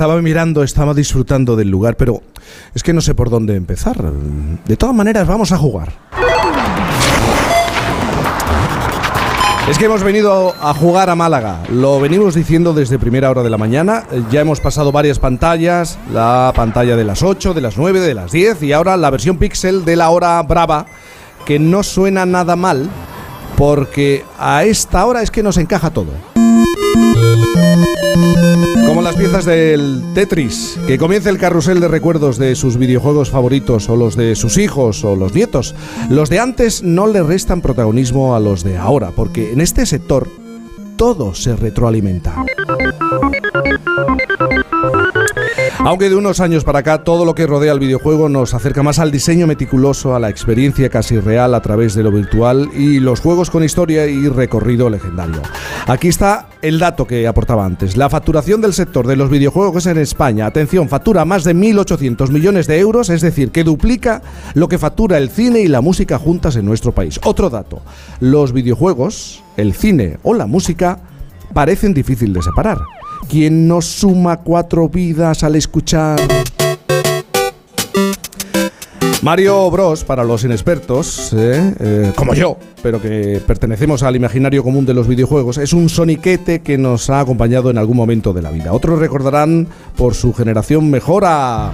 estaba mirando, estaba disfrutando del lugar, pero es que no sé por dónde empezar. De todas maneras, vamos a jugar. Es que hemos venido a jugar a Málaga. Lo venimos diciendo desde primera hora de la mañana. Ya hemos pasado varias pantallas. La pantalla de las 8, de las 9, de las 10 y ahora la versión Pixel de la hora brava, que no suena nada mal porque a esta hora es que nos encaja todo. Como las piezas del Tetris, que comienza el carrusel de recuerdos de sus videojuegos favoritos o los de sus hijos o los nietos. Los de antes no le restan protagonismo a los de ahora, porque en este sector todo se retroalimenta. Aunque de unos años para acá todo lo que rodea al videojuego nos acerca más al diseño meticuloso, a la experiencia casi real a través de lo virtual y los juegos con historia y recorrido legendario. Aquí está el dato que aportaba antes. La facturación del sector de los videojuegos en España, atención, factura más de 1.800 millones de euros, es decir, que duplica lo que factura el cine y la música juntas en nuestro país. Otro dato, los videojuegos, el cine o la música parecen difícil de separar. ¿Quién nos suma cuatro vidas al escuchar? Mario Bros, para los inexpertos, ¿eh? Eh, como yo, pero que pertenecemos al imaginario común de los videojuegos, es un soniquete que nos ha acompañado en algún momento de la vida. Otros recordarán por su generación mejora.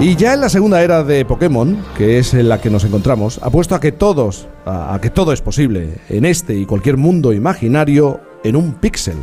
Y ya en la segunda era de Pokémon, que es en la que nos encontramos, apuesto a que todos, a, a que todo es posible en este y cualquier mundo imaginario en un píxel.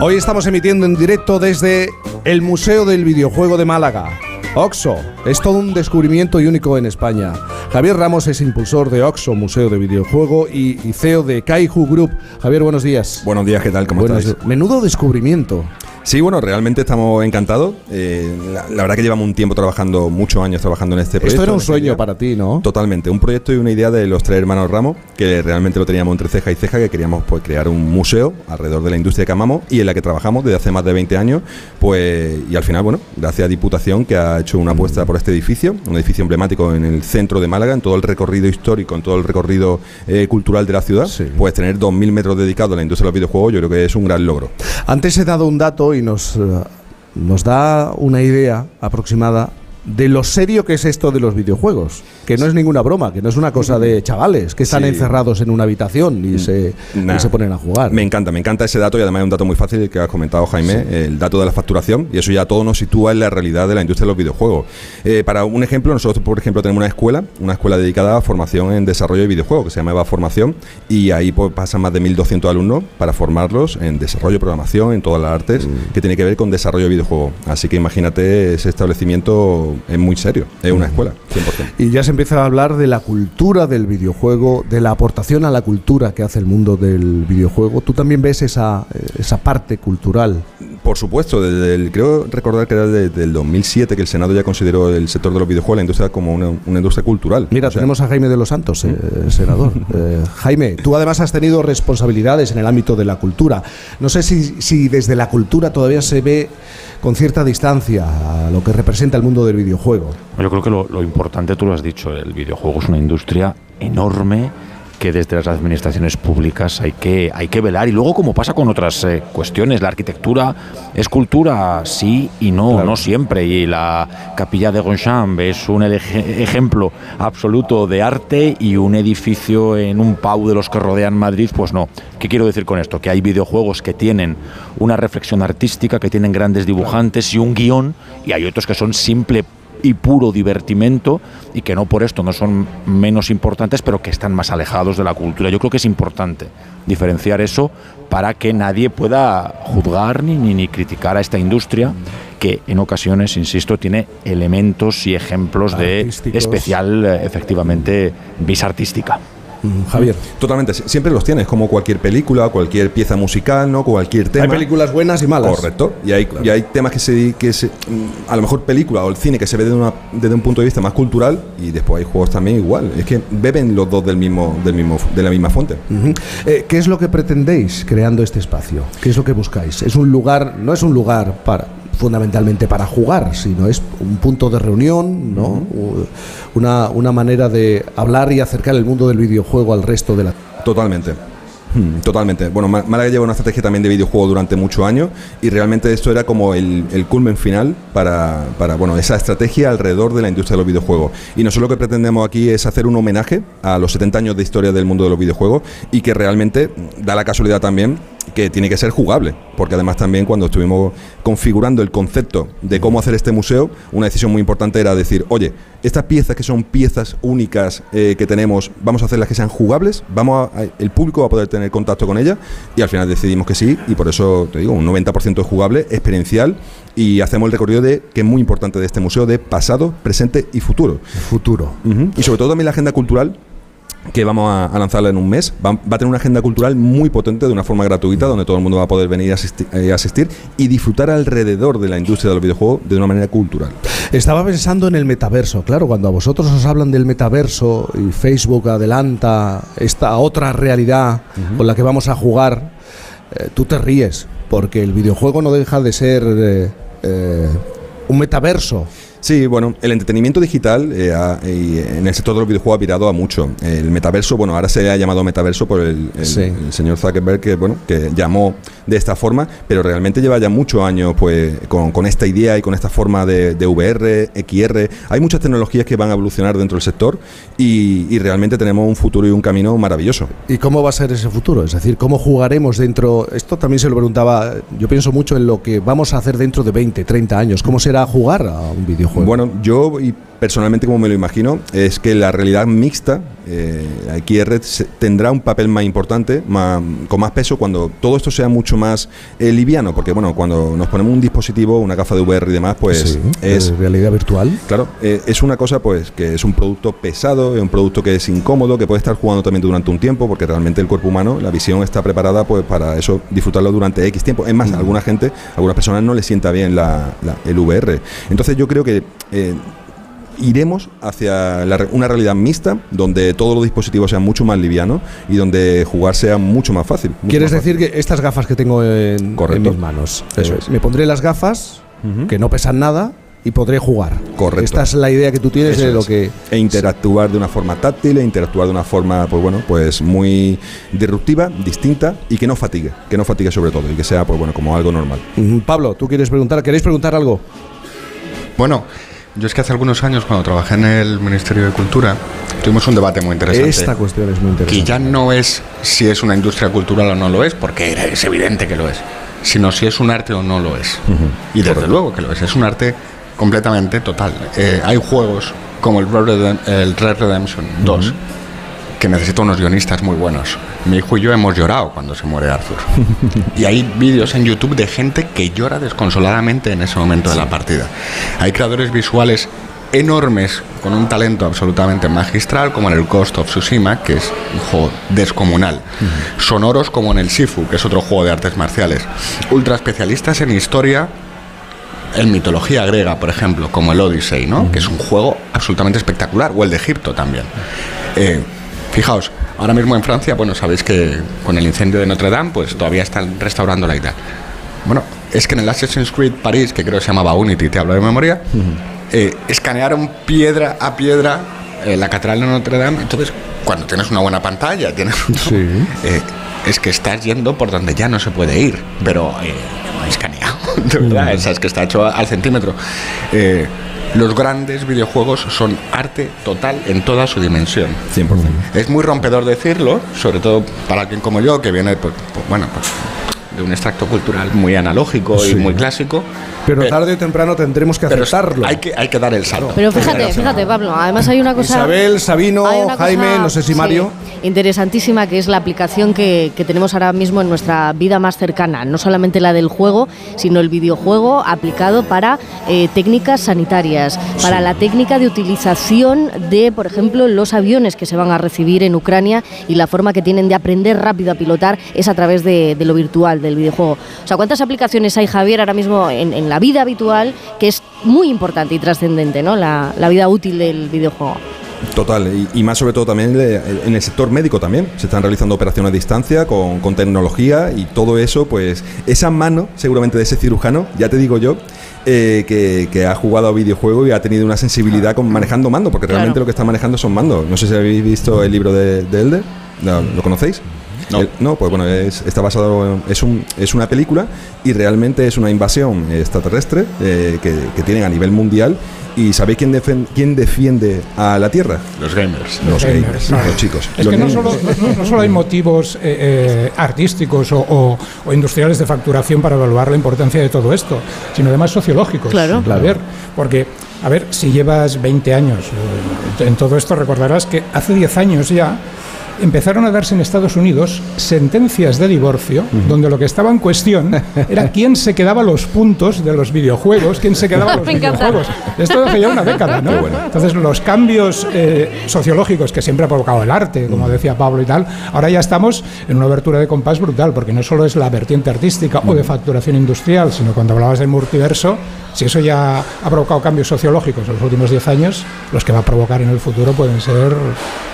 Hoy estamos emitiendo en directo desde el Museo del Videojuego de Málaga. Oxo, es todo un descubrimiento y único en España. Javier Ramos es impulsor de Oxo, Museo de Videojuego, y, y CEO de Kaiju Group. Javier, buenos días. Buenos días, ¿qué tal? ¿Cómo Buenos- estáis? Menudo descubrimiento. Sí, bueno, realmente estamos encantados. Eh, la, la verdad que llevamos un tiempo trabajando, muchos años trabajando en este proyecto. Esto era un sueño idea. para ti, ¿no? Totalmente, un proyecto y una idea de los tres hermanos Ramos, que realmente lo teníamos entre ceja y ceja, que queríamos pues crear un museo alrededor de la industria que amamos y en la que trabajamos desde hace más de 20 años, pues y al final, bueno, gracias a Diputación que ha hecho una apuesta por este edificio, un edificio emblemático en el centro de Málaga, en todo el recorrido histórico, en todo el recorrido eh, cultural de la ciudad, Sí. pues tener 2.000 metros dedicados a la industria de los videojuegos, yo creo que es un gran logro. Antes he dado un dato y nos, eh, nos da una idea aproximada de lo serio que es esto de los videojuegos. Que no es ninguna broma, que no es una cosa de chavales que están Sí. encerrados en una habitación y, se, Nah. y se ponen a jugar. Me encanta, me encanta ese dato y además es un dato muy fácil que has comentado, Jaime, el dato de la facturación y eso ya todo nos sitúa en la realidad de la industria de los videojuegos. Eh, para un ejemplo, nosotros, por ejemplo, tenemos una escuela, una escuela dedicada a formación en desarrollo de videojuegos que se llama Eva Formación y ahí pues, pasan más de 1.200 alumnos para formarlos en desarrollo, programación, en todas las artes que tiene que ver con desarrollo de videojuegos. Así que imagínate, ese establecimiento es muy serio, es una escuela, 100%. Y ya se empieza a hablar de la cultura del videojuego, de la aportación a la cultura que hace el mundo del videojuego. ¿Tú también ves esa, eh, esa parte cultural? Por supuesto, desde el- creo recordar que era desde el 2007 que el Senado ya consideró el sector de los videojuegos la industria como una, una industria cultural. Mira, O sea, tenemos a Jaime de los Santos, eh, senador. Eh, Jaime, tú además has tenido responsabilidades en el ámbito de la cultura. No sé si, si desde la cultura todavía se ve con cierta distancia a lo que representa el mundo del videojuego. Yo creo que lo, lo importante, tú lo has dicho, el videojuego es una industria enorme que desde las administraciones públicas hay que, hay que velar. Y luego, como pasa con otras eh, cuestiones, la arquitectura es cultura, sí y no, no siempre. Y la capilla de Gonchamp es un eje- ejemplo absoluto de arte y un edificio en un pau de los que rodean Madrid, pues no. ¿Qué quiero decir con esto? Que hay videojuegos que tienen una reflexión artística, que tienen grandes dibujantes y un guion, y hay otros que son simple y puro divertimento y que no por esto no son menos importantes, pero que están más alejados de la cultura. Yo creo que es importante diferenciar eso para que nadie pueda juzgar ni, ni, ni criticar a esta industria que en ocasiones, insisto, tiene elementos y ejemplos de especial, eh, efectivamente, vis artística. Mm, Javier. Totalmente, si- siempre los tienes, como cualquier película, cualquier pieza musical, ¿no? Cualquier tema. Hay películas buenas y malas. Correcto. Y hay, y hay temas que se, que se. mm, A lo mejor película o el cine que se ve desde, una- desde un punto de vista más cultural y después hay juegos también igual. Es que beben los dos del mismo, del mismo, de la misma fuente. Eh, ¿Qué es lo que pretendéis creando este espacio? ¿Qué es lo que buscáis? Es un lugar, no es un lugar para fundamentalmente para jugar, sino es un punto de reunión, ¿no? una, una manera de hablar y acercar el mundo del videojuego al resto de la... Totalmente. Hmm, totalmente. Bueno, Málaga lleva una estrategia también de videojuego durante muchos años y realmente esto era como el, el culmen final para, para, bueno, esa estrategia alrededor de la industria de los videojuegos. Y nosotros lo que pretendemos aquí es hacer un homenaje a los 70 años de historia del mundo de los videojuegos y que realmente da la casualidad también que tiene que ser jugable, porque además también cuando estuvimos configurando el concepto de cómo hacer este museo, una decisión muy importante era decir, oye, estas piezas que son piezas únicas eh, que tenemos, vamos a hacerlas que sean jugables, vamos a, el público va a poder tener contacto con ellas y al final decidimos que sí y por eso te digo, un 90% es jugable, experiencial y hacemos el recorrido de que es muy importante de este museo de pasado, presente y futuro. Futuro. Y sobre todo también la agenda cultural que vamos a, lanzarla en un mes. Va, a tener una agenda cultural muy potente de una forma gratuita, donde todo el mundo va a poder venir a eh, asistir, y disfrutar alrededor de la industria de los videojuegos de una manera cultural. Estaba pensando en el metaverso, claro, cuando a vosotros os hablan del metaverso y Facebook adelanta esta otra realidad con la que vamos a jugar, eh, tú te ríes, porque el videojuego no deja de ser eh, un metaverso Sí, bueno, el entretenimiento digital eh, en el sector de los videojuegos ha virado a mucho. El metaverso, bueno, ahora se ha llamado metaverso por el, señor Zuckerberg, que, bueno, que llamó de esta forma, pero realmente lleva ya muchos años pues, con, esta idea y con esta forma de, VR, XR. Hay muchas tecnologías que van a evolucionar dentro del sector y, realmente tenemos un futuro y un camino maravilloso. ¿Y cómo va a ser ese futuro? Es decir, ¿cómo jugaremos dentro? Esto también se lo preguntaba, yo pienso mucho en lo que vamos a hacer dentro de 20, 30 años. ¿Cómo será jugar a un videojuego? Bueno, yo y personalmente como me lo imagino es que la realidad mixta, eh, XR, tendrá un papel más importante, con más peso cuando todo esto sea mucho más eh, liviano, porque bueno, cuando nos ponemos un dispositivo, una gafa de VR y demás, pues es realidad virtual. Claro, eh, es una cosa pues que es un producto pesado, es un producto que es incómodo, que puede estar jugando también durante un tiempo, porque realmente el cuerpo humano, la visión está preparada pues para eso disfrutarlo durante X tiempo. Es más, a alguna gente, a algunas personas no les sienta bien la, el VR. Entonces yo creo que eh, iremos hacia una realidad mixta donde todos los dispositivos sean mucho más livianos y donde jugar sea mucho más fácil. ¿Quieres decir que estas gafas que tengo en, mis manos, Eso es. me pondré las gafas que no pesan nada y podré jugar. Correcto. Esta es la idea que tú tienes de lo que e interactuar de una forma táctil, e interactuar de una forma, pues bueno, pues muy disruptiva, distinta y que no fatigue, que no fatigue sobre todo y que sea, pues bueno, como algo normal. Pablo, tú quieres preguntar, ¿queréis preguntar algo? Bueno, yo es que hace algunos años, cuando trabajé en el Ministerio de Cultura, tuvimos un debate muy interesante. Esta cuestión es muy interesante. Que ya no es si es una industria cultural o no lo es, porque es evidente que lo es, sino si es un arte o no lo es. Y desde luego que lo es, es un arte completamente total. Eh, hay juegos como el Red, Redemption 2 que necesita unos guionistas muy buenos. Mi hijo y yo hemos llorado cuando se muere Arthur. y hay vídeos en YouTube de gente que llora desconsoladamente en ese momento de la partida. Hay creadores visuales enormes con un talento absolutamente magistral como en el Ghost of Tsushima que es un juego descomunal sonoros como en el Sifu que es otro juego de artes marciales ultra especialistas en historia en mitología griega por ejemplo como el Odyssey ¿no? que es un juego absolutamente espectacular o el de Egipto también eh, Fijaos, ahora mismo en Francia, bueno, sabéis que con el incendio de Notre Dame, pues todavía están restaurando la idea. Bueno, es que en el Assassin's Creed París, que creo que se llamaba Unity, te hablo de memoria, eh, escanearon piedra a piedra eh, la catedral de Notre Dame. Entonces, cuando tienes una buena pantalla, tienes eh, es que estás yendo por donde ya no se puede ir, pero escaneado, de verdad, es que está hecho al centímetro. Los grandes videojuegos son arte total en toda su dimensión. 100%. Es muy rompedor decirlo, sobre todo para alguien como yo, que viene, pues, pues, bueno, pues, de un extracto cultural muy analógico y muy clásico. Pero tarde o temprano tendremos que aceptarlo. Hay que, hay que dar el salto. Pero fíjate, fíjate, Pablo, además hay una cosa... Isabel, Sabino, Jaime, no sé si Mario... interesantísima, que es la aplicación que, que, tenemos ahora mismo en nuestra vida más cercana. No solamente la del juego, sino el videojuego aplicado para eh, técnicas sanitarias, para la técnica de utilización de, por ejemplo, los aviones que se van a recibir en Ucrania y la forma que tienen de aprender rápido a pilotar es a través de, lo virtual, del videojuego. O sea, ¿cuántas aplicaciones hay, Javier, ahora mismo en, en la vida habitual, que es muy importante y trascendente, ¿no? La, vida útil del videojuego. Total, y, más sobre todo también en el sector médico también. Se están realizando operaciones a distancia con, con, tecnología y todo eso, pues esa mano seguramente de ese cirujano, ya te digo yo, eh, que, que ha jugado a videojuegos y ha tenido una sensibilidad con manejando mando, porque realmente Claro. lo que está manejando son mandos. No sé si habéis visto el libro de, de Elder. ¿Lo conocéis? No. El- no, pues bueno, es, está basado en- es, un, es una película y realmente es una invasión extraterrestre eh, que, que tienen a nivel mundial. ¿Y sabéis quién, defen- quién defiende a la Tierra? Los gamers. Los gamers, gamers, claro. los chicos. Es Los que no solo, no- no solo hay motivos eh, eh, artísticos o, o- o industriales de facturación para evaluar la importancia de todo esto, sino además sociológicos. Claro. A ver, porque, a ver, si llevas 20 años eh, en todo esto, recordarás que hace 10 años ya empezaron a darse en Estados Unidos sentencias de divorcio donde lo que estaba en cuestión era quién se quedaba los puntos de los videojuegos, quién se quedaba los videojuegos. Esto hace ya una década, ¿no? Bueno. Entonces, los cambios eh, sociológicos que siempre ha provocado el arte, como decía Pablo y tal, ahora ya estamos en una abertura de compás brutal, porque no solo es la vertiente artística o de facturación industrial, sino cuando hablabas del multiverso, si eso ya ha provocado cambios sociológicos en los últimos 10 años, los que va a provocar en el futuro pueden ser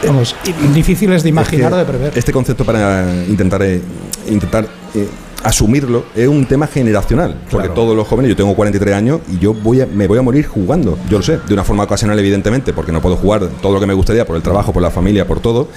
vamos, difíciles de imaginar o de prever. Este concepto para intentar, eh, intentar eh, asumirlo es un tema generacional. Porque todos los jóvenes, yo tengo 43 años y yo voy a, me voy a morir jugando. Yo lo sé, de una forma ocasional, evidentemente, porque no puedo jugar todo lo que me gustaría por el trabajo, por la familia, por todo.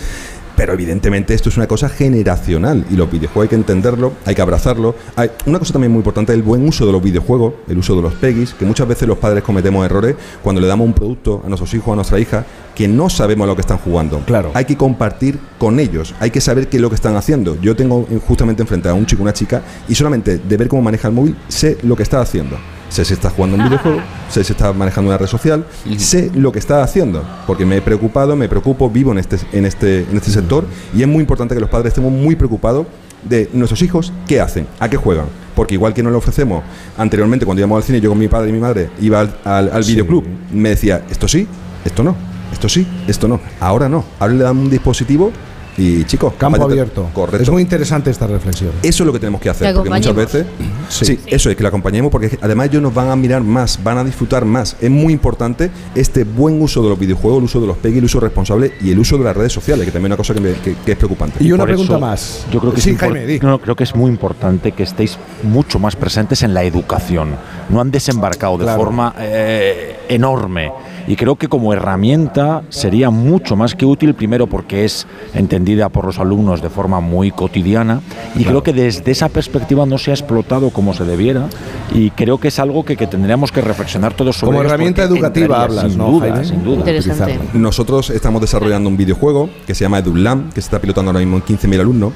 Pero evidentemente esto es una cosa generacional y los videojuegos hay que entenderlo, hay que abrazarlo. Hay una cosa también muy importante es el buen uso de los videojuegos, el uso de los PEGIs, que muchas veces los padres cometemos errores cuando le damos un producto a nuestros hijos, a nuestra hija, que no sabemos lo que están jugando. Claro. Hay que compartir con ellos, hay que saber qué es lo que están haciendo. Yo tengo justamente enfrente a un chico, una chica, y solamente de ver cómo maneja el móvil, sé lo que está haciendo. Sé si está jugando un videojuego, sé si está manejando una red social, sé lo que está haciendo, porque me he preocupado, me preocupo, vivo en este, en este, en este sector, y es muy importante que los padres estemos muy preocupados de nuestros hijos, qué hacen, a qué juegan. Porque igual que no le ofrecemos anteriormente, cuando íbamos al cine, yo con mi padre y mi madre iba al, al, al Sí. videoclub, me decía, esto sí, esto no, esto sí, esto no. Ahora no. Ahora le dan un dispositivo y, chicos, Campo abierto. Correcto. Es muy interesante esta reflexión. Eso es lo que tenemos que hacer, Que porque muchas veces. Sí. Sí. eso es, que lo acompañemos, porque además ellos nos van a mirar más, van a disfrutar más. Es muy importante este buen uso de los videojuegos, el uso de los PEGI, el uso responsable y el uso de las redes sociales, que también es una cosa que, me- que- que es preocupante. Y una Por pregunta eso, más. Yo creo que sí, es Jaime, di. no, no, creo que es muy importante que estéis mucho más presentes en la educación. No han desembarcado de Claro. forma eh, enorme. Y creo que como herramienta sería mucho más que útil, primero porque es entendida por los alumnos de forma muy cotidiana y creo que desde esa perspectiva no se ha explotado como se debiera y creo que es algo que, que tendríamos que reflexionar todos sobre Como herramienta educativa hablas, sin ¿no, duda, Jaime? sin duda. Interesante. Nosotros estamos desarrollando un videojuego que se llama EduLam, que se está pilotando ahora mismo en 15.000 alumnos,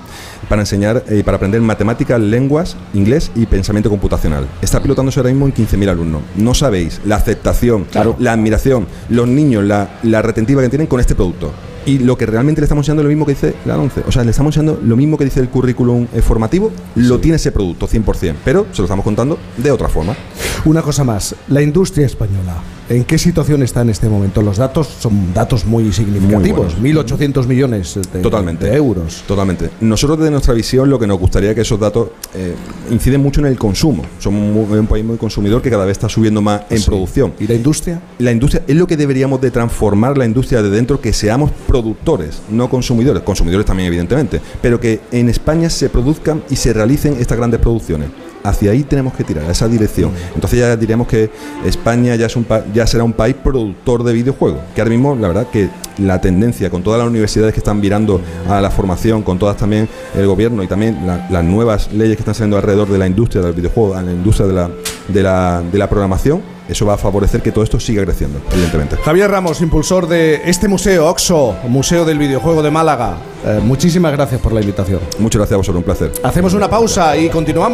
para enseñar, eh, para aprender matemáticas, lenguas, inglés y pensamiento computacional. Está pilotándose ahora mismo en 15.000 alumnos. No sabéis la aceptación, Claro. la admiración, los niños, la, la retentiva que tienen con este producto. Y lo que realmente le estamos enseñando es lo mismo que dice la 11. O sea, le estamos enseñando lo mismo que dice el currículum eh, formativo, lo tiene ese producto 100%, pero se lo estamos contando de otra forma. Una cosa más, la industria española, ¿en qué situación está en este momento? Los datos son datos muy significativos, Muy 1.800 millones de, Totalmente. de euros. Totalmente. Nosotros desde nuestra visión lo que nos gustaría es que esos datos eh, inciden mucho en el consumo. Somos un país muy consumidor que cada vez está subiendo más en Sí. producción. ¿Y la industria? La industria es lo que deberíamos de transformar la industria de dentro, que seamos productores, no consumidores. Consumidores también, evidentemente. Pero que en España se produzcan y se realicen estas grandes producciones. Hacia ahí tenemos que tirar, a esa dirección. Entonces ya diríamos que España ya, es un pa- ya será un país productor de videojuegos. Que ahora mismo, la verdad, que la tendencia con todas las universidades que están virando a la formación, con todas también el gobierno y también la- las nuevas leyes que están saliendo alrededor de la industria del videojuego, a la industria de la, de la, de la programación, eso va a favorecer que todo esto siga creciendo, evidentemente. Javier Ramos, impulsor de este museo, OXO, Museo del Videojuego de Málaga. Eh, muchísimas gracias por la invitación. Muchas gracias a vosotros, un placer. Hacemos una pausa y continuamos.